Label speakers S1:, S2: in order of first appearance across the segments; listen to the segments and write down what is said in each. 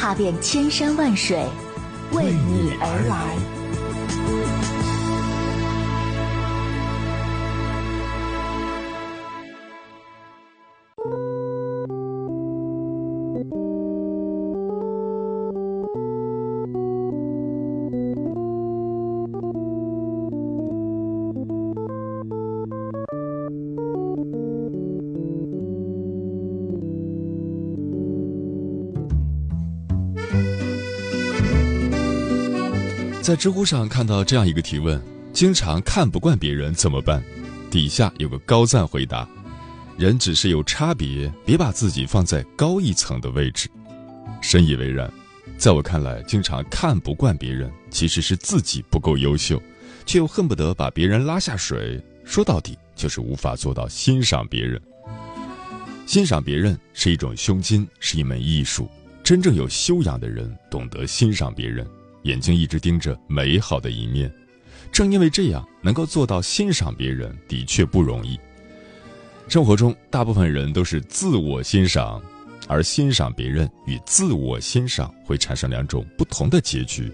S1: 踏遍千山万水，为你而来。
S2: 在知乎上看到这样一个提问：经常看不惯别人怎么办？底下有个高赞回答：人只是有差别，别把自己放在高一层的位置。深以为然。在我看来，经常看不惯别人，其实是自己不够优秀，却又恨不得把别人拉下水。说到底，就是无法做到欣赏别人。欣赏别人是一种胸襟，是一门艺术。真正有修养的人，懂得欣赏别人。眼睛一直盯着美好的一面，正因为这样，能够做到欣赏别人的确不容易。生活中，大部分人都是自我欣赏，而欣赏别人与自我欣赏会产生两种不同的结局。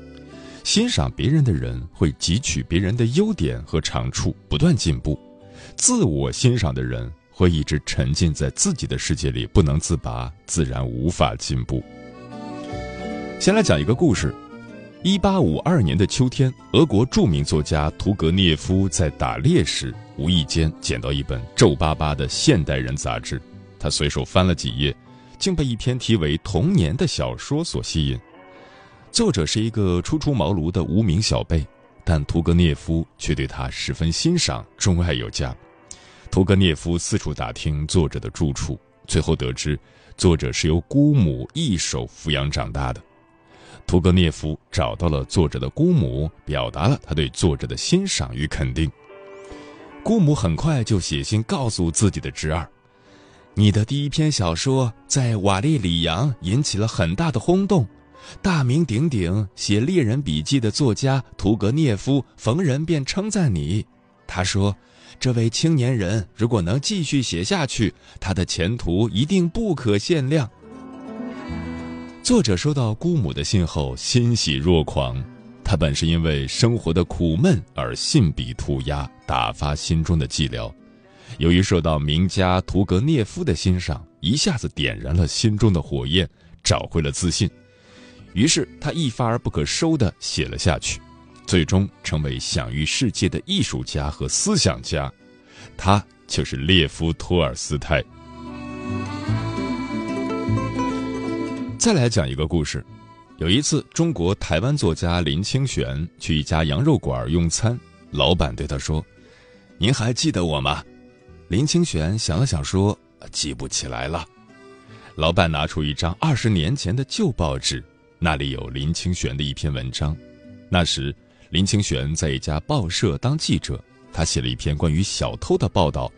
S2: 欣赏别人的人会汲取别人的优点和长处，不断进步；自我欣赏的人会一直沉浸在自己的世界里不能自拔，自然无法进步。先来讲一个故事。一八五二年的秋天，俄国著名作家屠格涅夫在打猎时，无意间捡到一本皱巴巴的现代人杂志。他随手翻了几页，竟被一篇题为《童年》的小说所吸引。作者是一个初出茅庐的无名小辈，但屠格涅夫却对他十分欣赏，钟爱有加。屠格涅夫四处打听作者的住处，最后得知，作者是由姑母一手抚养长大的。屠格涅夫找到了作者的姑母，表达了他对作者的欣赏与肯定。姑母很快就写信告诉自己的侄儿：“你的第一篇小说在瓦列里扬引起了很大的轰动，大名鼎鼎写猎人笔记的作家屠格涅夫逢人便称赞你。他说，这位青年人如果能继续写下去，他的前途一定不可限量。”作者收到姑母的信后欣喜若狂，他本是因为生活的苦闷而信笔涂鸦，打发心中的寂寥。由于受到名家屠格涅夫的欣赏，一下子点燃了心中的火焰，找回了自信。于是他一发而不可收地写了下去，最终成为享誉世界的艺术家和思想家。他就是列夫·托尔斯泰。再来讲一个故事。有一次，中国台湾作家林清玄去一家羊肉馆用餐，老板对他说：“您还记得我吗？”林清玄想了想说：“记不起来了。”老板拿出一张二十年前的旧报纸，那里有林清玄的一篇文章。那时，林清玄在一家报社当记者，他写了一篇关于小偷的报道，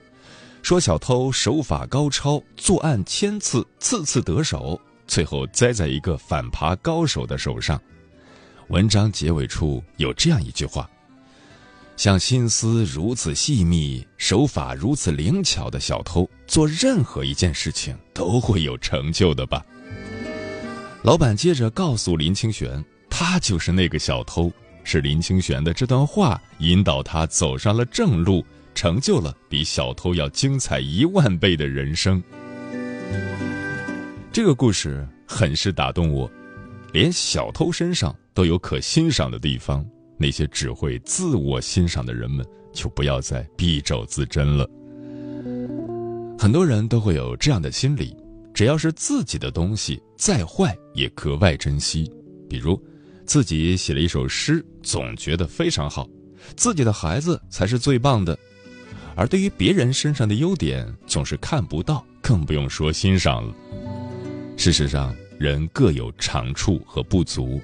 S2: 说小偷手法高超，作案千次，次次得手。最后栽在一个反扒高手的手上。文章结尾处有这样一句话：“像心思如此细密、手法如此灵巧的小偷，做任何一件事情都会有成就的吧。”老板接着告诉林清玄，他就是那个小偷。是林清玄的这段话引导他走上了正路，成就了比小偷要精彩一万倍的人生。这个故事很是打动我，连小偷身上都有可欣赏的地方。那些只会自我欣赏的人们，就不要再敝帚自珍了。很多人都会有这样的心理：只要是自己的东西，再坏也格外珍惜。比如，自己写了一首诗，总觉得非常好；自己的孩子才是最棒的。而对于别人身上的优点，总是看不到，更不用说欣赏了。事实上，人各有长处和不足，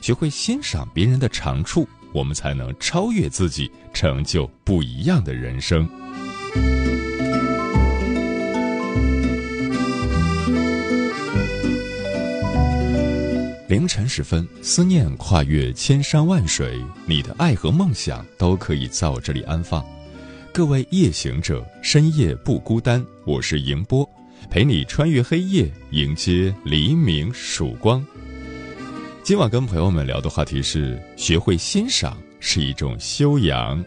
S2: 学会欣赏别人的长处，我们才能超越自己，成就不一样的人生。凌晨时分，思念跨越千山万水，你的爱和梦想都可以在我这里安放。各位夜行者，深夜不孤单，我是迎波，陪你穿越黑夜，迎接黎明曙光。今晚跟朋友们聊的话题是：学会欣赏是一种修养。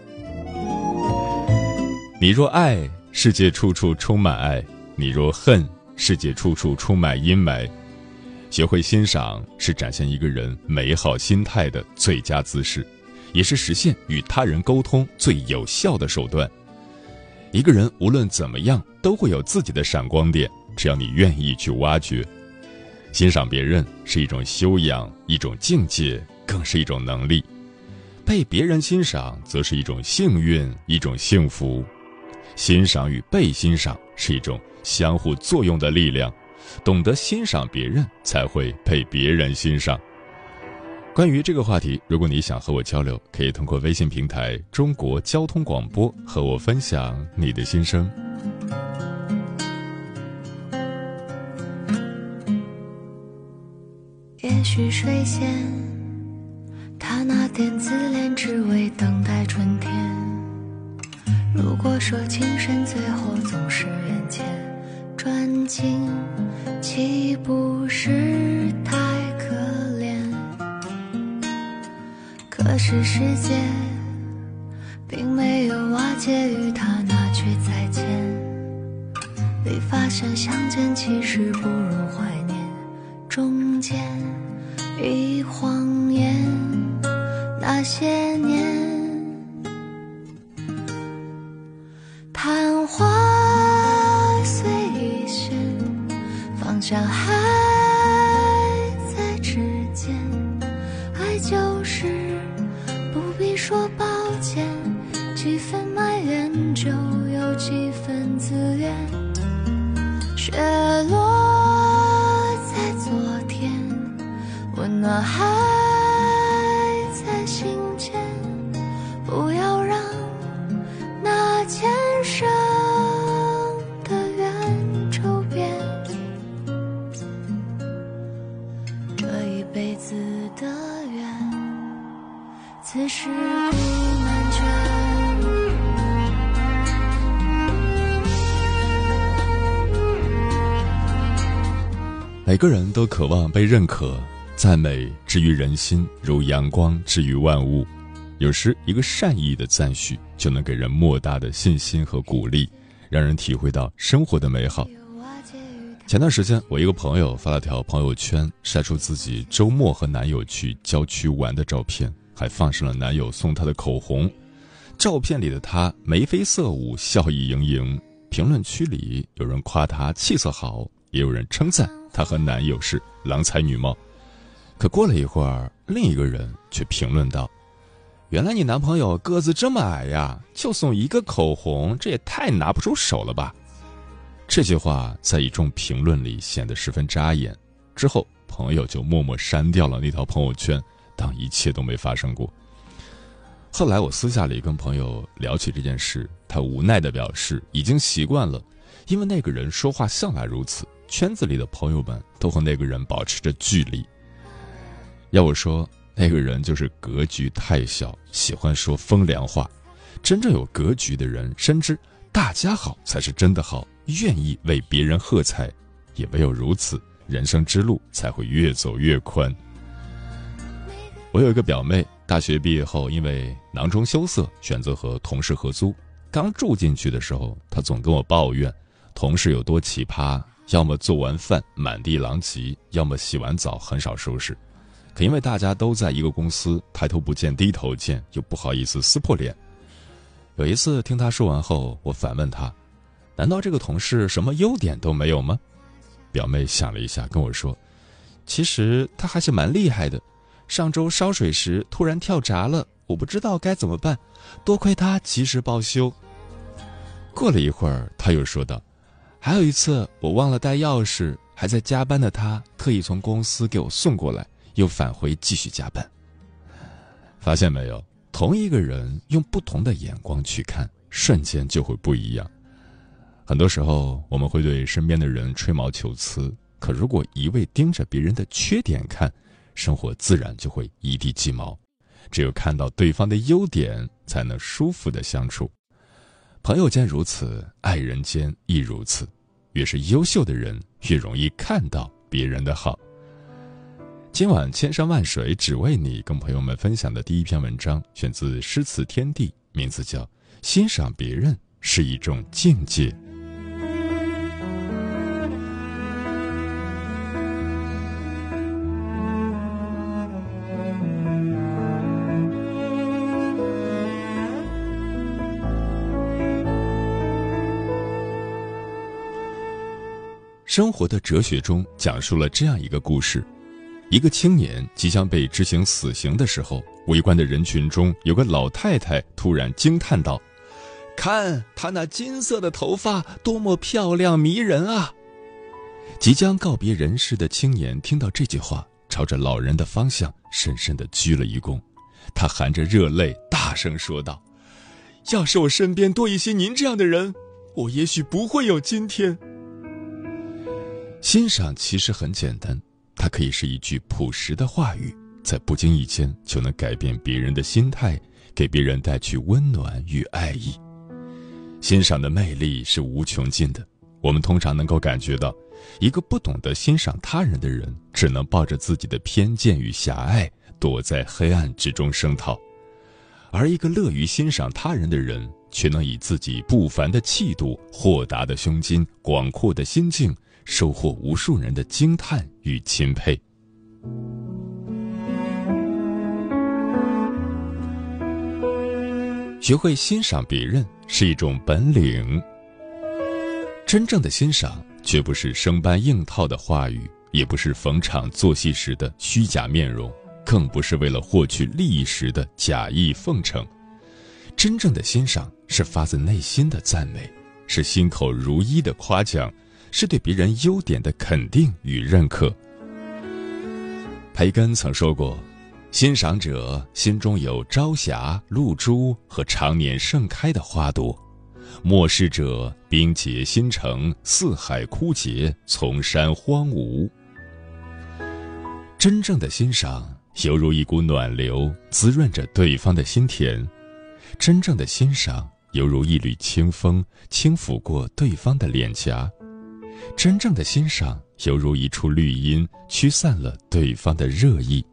S2: 你若爱，世界处处充满爱；你若恨，世界处处充满阴霾。学会欣赏是展现一个人美好心态的最佳姿势，也是实现与他人沟通最有效的手段。一个人无论怎么样，都会有自己的闪光点，只要你愿意去挖掘。欣赏别人是一种修养，一种境界，更是一种能力。被别人欣赏，则是一种幸运，一种幸福。欣赏与被欣赏是一种相互作用的力量。懂得欣赏别人，才会被别人欣赏。关于这个话题，如果你想和我交流，可以通过微信平台“中国交通广播”和我分享你的心声。
S3: 也许水仙，他那点自恋，只为等待春天。如果说情深，最后总是缘浅。转境，岂不是是世界并没有瓦解，与他那句再见。你发现相见，其实不如怀念。中间一晃眼，那些年。
S2: 个人都渴望被认可、赞美，治愈人心，如阳光治愈万物。有时，一个善意的赞许就能给人莫大的信心和鼓励，让人体会到生活的美好。前段时间，我一个朋友发了条朋友圈，晒出自己周末和男友去郊区玩的照片。还放上了男友送她的口红，照片里的她眉飞色舞，笑意盈盈。评论区里有人夸她气色好，也有人称赞她和男友是郎才女貌。可过了一会儿，另一个人却评论道：“原来你男朋友个子这么矮呀，就送一个口红，这也太拿不出手了吧？”这句话在一众评论里显得十分扎眼。之后，朋友就默默删掉了那条朋友圈。当一切都没发生过。后来我私下里跟朋友聊起这件事，他无奈的表示已经习惯了，因为那个人说话向来如此，圈子里的朋友们都和那个人保持着距离。要我说，那个人就是格局太小，喜欢说风凉话。真正有格局的人，深知大家好才是真的好，愿意为别人喝彩，也唯有如此，人生之路才会越走越宽。我有一个表妹，大学毕业后因为囊中羞涩，选择和同事合租。刚住进去的时候，她总跟我抱怨，同事有多奇葩：要么做完饭满地狼藉，要么洗完澡很少收拾。可因为大家都在一个公司，抬头不见低头见，又不好意思撕破脸。有一次听他说完后，我反问他：“难道这个同事什么优点都没有吗？”表妹想了一下，跟我说：“其实他还是蛮厉害的。”上周烧水时突然跳闸了，我不知道该怎么办，多亏他及时报修。过了一会儿，他又说道：“还有一次我忘了带钥匙，还在加班的他特意从公司给我送过来，又返回继续加班。发现没有，同一个人用不同的眼光去看，瞬间就会不一样。很多时候，我们会对身边的人吹毛求疵，可如果一味盯着别人的缺点看，生活自然就会一地鸡毛。只有看到对方的优点，才能舒服的相处。朋友间如此，爱人间亦如此。越是优秀的人，越容易看到别人的好。今晚千山万水只为你，跟朋友们分享的第一篇文章，选自诗词天地，名字叫《欣赏别人是一种境界》。生活的哲学中讲述了这样一个故事：一个青年即将被执行死刑的时候，围观的人群中有个老太太突然惊叹道：“看他那金色的头发，多么漂亮迷人啊！”即将告别人世的青年听到这句话，朝着老人的方向深深的鞠了一躬，他含着热泪大声说道：“要是我身边多一些您这样的人，我也许不会有今天。”欣赏其实很简单，它可以是一句朴实的话语，在不经意间就能改变别人的心态，给别人带去温暖与爱意。欣赏的魅力是无穷尽的，我们通常能够感觉到，一个不懂得欣赏他人的人，只能抱着自己的偏见与狭隘，躲在黑暗之中声讨；而一个乐于欣赏他人的人，却能以自己不凡的气度、豁达的胸襟、广阔的心境。收获无数人的惊叹与钦佩。学会欣赏别人是一种本领。真正的欣赏，绝不是生搬硬套的话语，也不是逢场作戏时的虚假面容，更不是为了获取利益时的假意奉承。真正的欣赏，是发自内心的赞美，是心口如一的夸奖。是对别人优点的肯定与认可。培根曾说过：“欣赏者心中有朝霞、露珠和常年盛开的花朵；漠视者冰结新城，四海枯竭，丛山荒芜。”真正的欣赏，犹如一股暖流，滋润着对方的心田；真正的欣赏，犹如一缕清风，轻抚过对方的脸颊。真正的欣赏，犹如一处绿荫，驱散了对方的热意。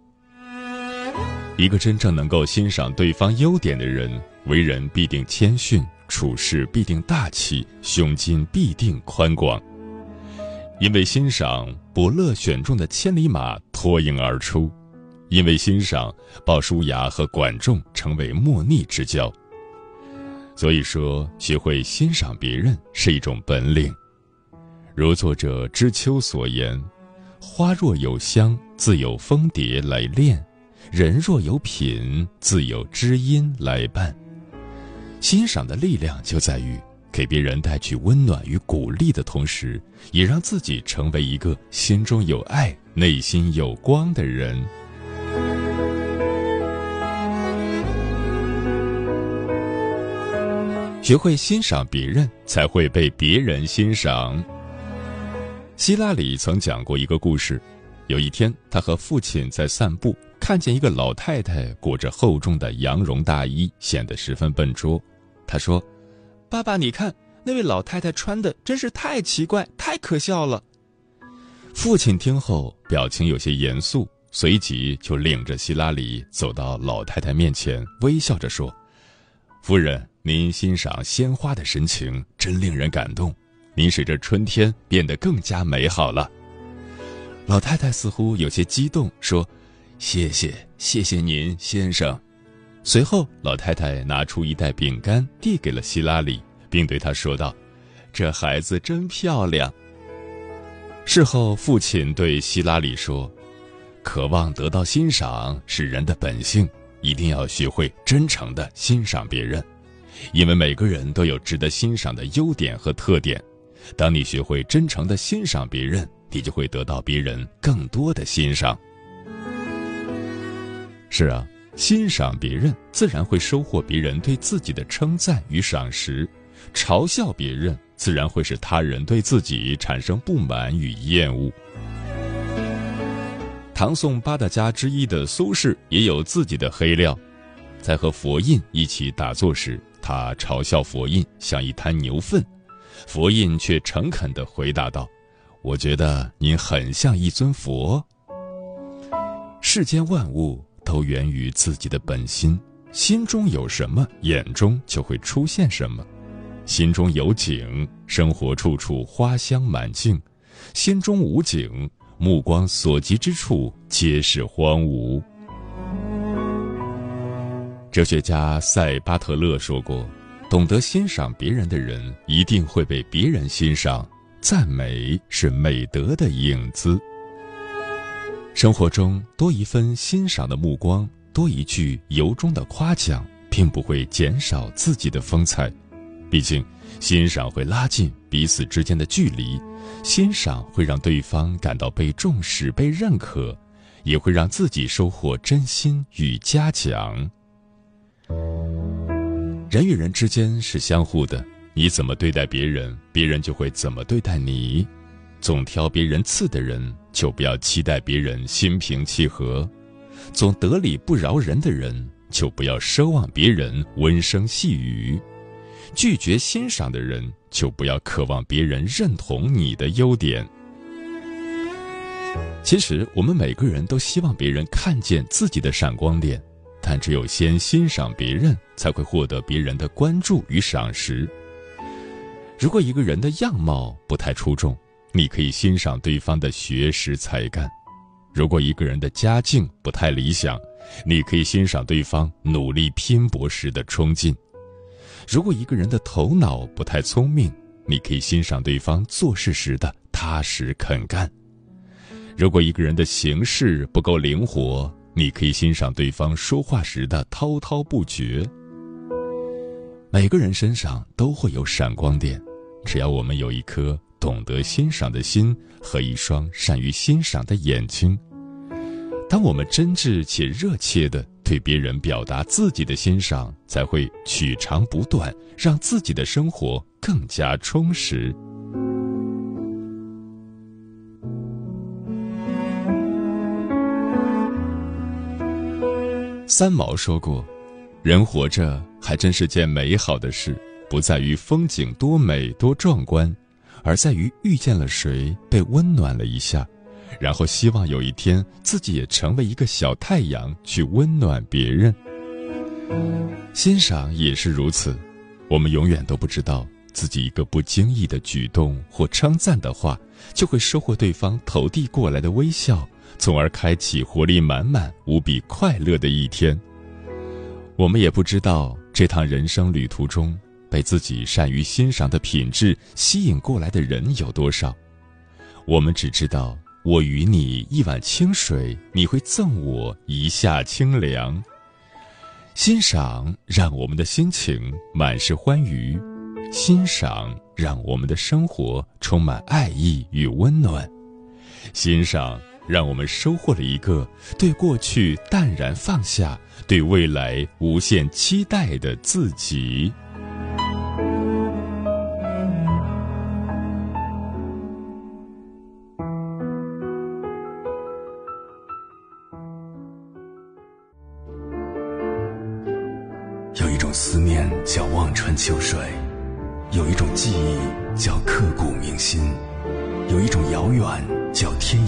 S2: 一个真正能够欣赏对方优点的人，为人必定谦逊，处事必定大气，胸襟必定宽广。因为欣赏，伯乐选中的千里马脱颖而出；因为欣赏，鲍叔牙和管仲成为莫逆之交。所以说，学会欣赏别人是一种本领。如作者知秋所言：“花若有香，自有蜂蝶来恋；人若有品，自有知音来伴。”欣赏的力量就在于给别人带去温暖与鼓励的同时，也让自己成为一个心中有爱、内心有光的人。学会欣赏别人，才会被别人欣赏。希拉里曾讲过一个故事：有一天，他和父亲在散步，看见一个老太太裹着厚重的羊绒大衣，显得十分笨拙。他说：“爸爸，你看那位老太太穿的真是太奇怪，太可笑了。”父亲听后，表情有些严肃，随即就领着希拉里走到老太太面前，微笑着说：“夫人，您欣赏鲜花的神情真令人感动。”您使这春天变得更加美好了。老太太似乎有些激动，说：“谢谢，谢谢您，先生。”随后，老太太拿出一袋饼干，递给了希拉里，并对他说道：“这孩子真漂亮。”事后，父亲对希拉里说：“渴望得到欣赏是人的本性，一定要学会真诚的欣赏别人，因为每个人都有值得欣赏的优点和特点。”当你学会真诚的欣赏别人，你就会得到别人更多的欣赏。是啊，欣赏别人，自然会收获别人对自己的称赞与赏识；嘲笑别人，自然会使他人对自己产生不满与厌恶。唐宋八大家之一的苏轼也有自己的黑料，在和佛印一起打坐时，他嘲笑佛印像一滩牛粪，佛印却诚恳地回答道。我觉得您很像一尊佛。世间万物都源于自己的本心，心中有什么，眼中就会出现什么。心中有景，生活处处花香满径；心中无景，目光所及之处皆是荒芜。哲学家塞巴特勒说过：“懂得欣赏别人的人，一定会被别人欣赏。”赞美是美德的影子。生活中多一分欣赏的目光，多一句由衷的夸奖，并不会减少自己的风采。毕竟，欣赏会拉近彼此之间的距离，欣赏会让对方感到被重视、被认可，也会让自己收获真心与嘉奖。人与人之间是相互的。你怎么对待别人，别人就会怎么对待你。总挑别人刺的人，就不要期待别人心平气和；总得理不饶人的人，就不要奢望别人温声细语；拒绝欣赏的人，就不要渴望别人认同你的优点。其实，我们每个人都希望别人看见自己的闪光点，但只有先欣赏别人，才会获得别人的关注与赏识。如果一个人的样貌不太出众，你可以欣赏对方的学识才干；如果一个人的家境不太理想，你可以欣赏对方努力拼搏时的冲劲；如果一个人的头脑不太聪明，你可以欣赏对方做事时的踏实肯干；如果一个人的行事不够灵活，你可以欣赏对方说话时的滔滔不绝。每个人身上都会有闪光点，只要我们有一颗懂得欣赏的心和一双善于欣赏的眼睛。当我们真挚且热切地对别人表达自己的欣赏，才会取长不断，让自己的生活更加充实。三毛说过。人活着还真是件美好的事，不在于风景多美多壮观，而在于遇见了谁，被温暖了一下，然后希望有一天自己也成为一个小太阳，去温暖别人。欣赏也是如此，我们永远都不知道自己一个不经意的举动或称赞的话，就会收获对方投递过来的微笑，从而开启活力满满、无比快乐的一天。我们也不知道这趟人生旅途中，被自己善于欣赏的品质吸引过来的人有多少。我们只知道，我与你一碗清水，你会赠我一下清凉。欣赏让我们的心情满是欢愉，欣赏让我们的生活充满爱意与温暖，欣赏。让我们收获了一个对过去淡然放下、对未来无限期待的自己。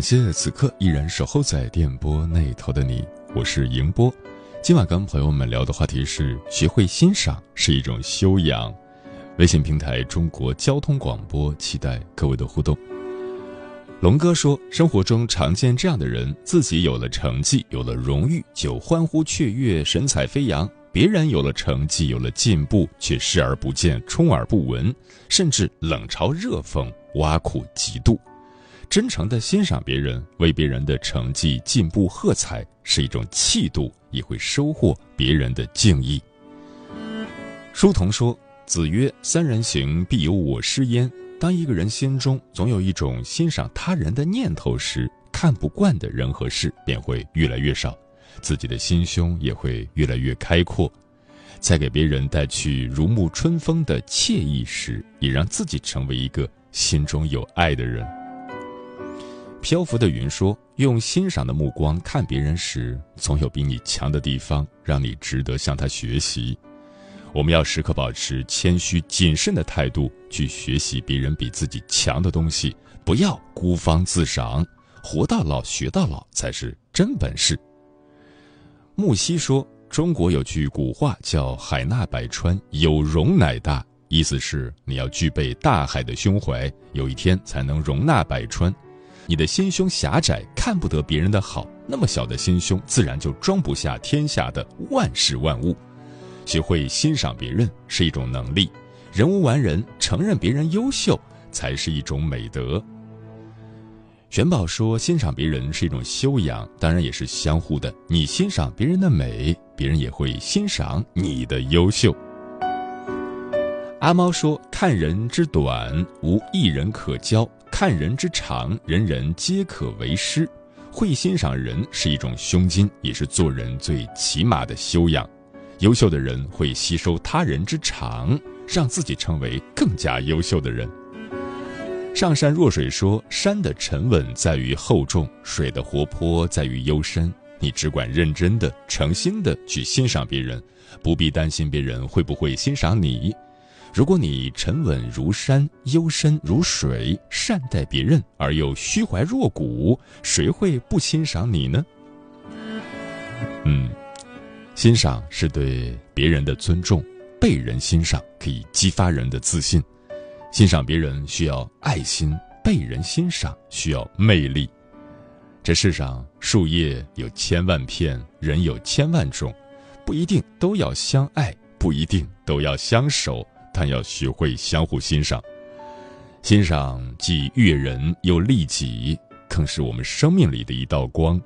S2: 感谢此刻依然守候在电波那头的你，我是迎波。今晚跟朋友们聊的话题是：学会欣赏是一种修养。微信平台中国交通广播，期待各位的互动。龙哥说，生活中常见这样的人：自己有了成绩，有了荣誉，就欢呼雀跃，神采飞扬；别人有了成绩，有了进步，却视而不见，充耳不闻，甚至冷嘲热讽，挖苦嫉妒。真诚的欣赏别人，为别人的成绩进步喝彩，是一种气度，也会收获别人的敬意。书童说：“子曰，三人行，必有我师焉。”当一个人心中总有一种欣赏他人的念头时，看不惯的人和事便会越来越少，自己的心胸也会越来越开阔。在给别人带去如沐春风的惬意时，也让自己成为一个心中有爱的人。漂浮的云说：“用欣赏的目光看别人时，总有比你强的地方，让你值得向他学习。”我们要时刻保持谦虚谨慎的态度，去学习别人比自己强的东西，不要孤芳自赏。活到老学到老才是真本事。木西说：“中国有句古话叫‘海纳百川，有容乃大’，意思是你要具备大海的胸怀，有一天才能容纳百川。你的心胸狭窄，看不得别人的好，那么小的心胸，自然就装不下天下的万事万物。”学会欣赏别人是一种能力，人无完人，承认别人优秀才是一种美德。玄宝说，欣赏别人是一种修养，当然也是相互的。你欣赏别人的美，别人也会欣赏你的优秀。阿猫说，看人之短，无一人可教；看人之长，人人皆可为师。会欣赏人是一种胸襟，也是做人最起码的修养。优秀的人会吸收他人之长，让自己成为更加优秀的人。上善若水说：“山的沉稳在于厚重，水的活泼在于幽深。你只管认真的、诚心的去欣赏别人，不必担心别人会不会欣赏你。如果你沉稳如山，幽深如水，善待别人而又虚怀若谷，谁会不欣赏你呢？”嗯。欣赏是对别人的尊重，被人欣赏可以激发人的自信。欣赏别人需要爱心，被人欣赏需要魅力。这世上树叶有千万片，人有千万种，不一定都要相爱，不一定都要相守，但要学会相互欣赏。欣赏既悦人又利己，更是我们生命里的一道光。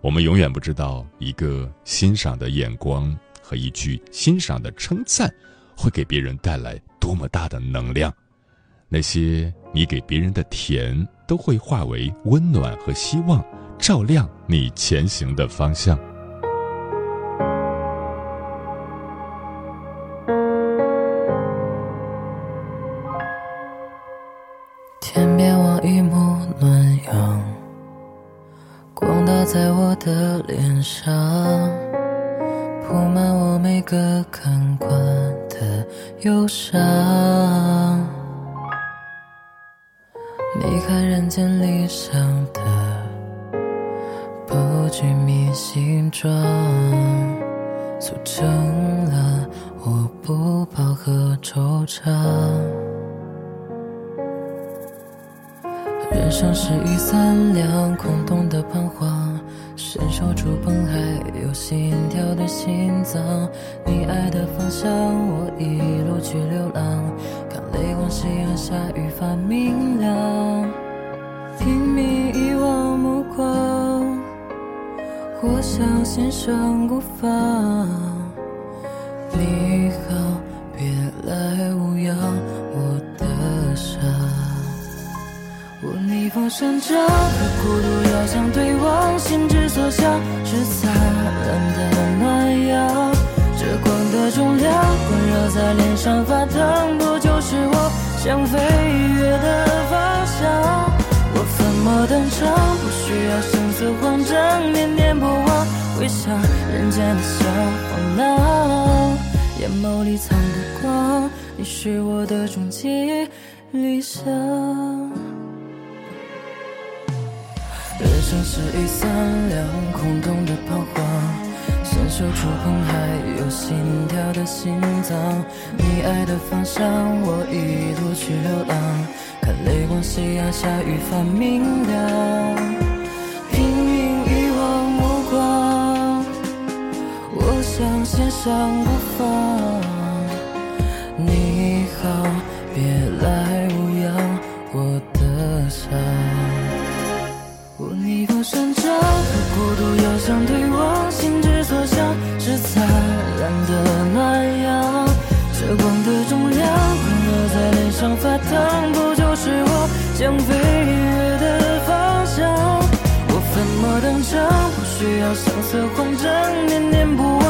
S2: 我们永远不知道，一个欣赏的眼光和一句欣赏的称赞，会给别人带来多么大的能量。那些你给别人的甜，都会化为温暖和希望，照亮你前行的方向。
S4: 惆怅。人生是一三两，空洞的彷徨，伸手触碰还有心跳的心脏。你爱的方向，我一路去流浪，看泪光，夕阳下愈发明亮。拼命遗忘目光，我想欣赏孤芳。你逆风生长，和孤独遥相对望，心之所向是灿烂的暖阳。这光的重量温热在脸上发烫，不就是我想飞跃的方向？我粉墨登场，不需要神色慌张，念念不忘，回想人间的小风浪。眼眸里藏的光，你是我的终极理想。人生是一三两，空洞的彷徨，伸手触碰还有心跳的心脏。你爱的方向，我一路去流浪。看泪光夕阳下愈发明亮，拼命遗忘目光，我想线上不放。孤独遥相对望，心之所向是灿烂的暖阳。这光的重量，光热在脸上发烫，不就是我想飞跃的方向？我粉墨登场，不需要声色慌张，念念不忘，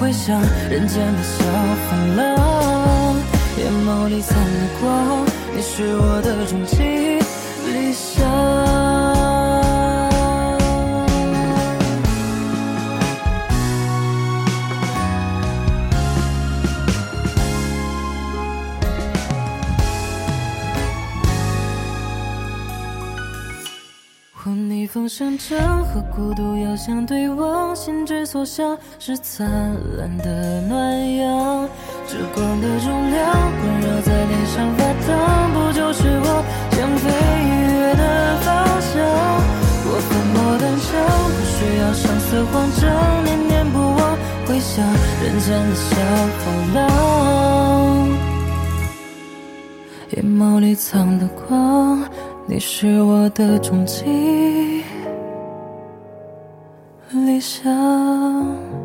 S4: 回想人间的小风浪。眼眸里藏的光，你是我的终极理想。风声正，和孤独遥相对望，心之所向是灿烂的暖阳。这光的重量，温柔在脸上发烫，不就是我想飞跃的方向？我粉墨登场，不需要声色慌张，念念不忘，回想人间的小风浪。眼眸里藏的光，你是我的终极理想。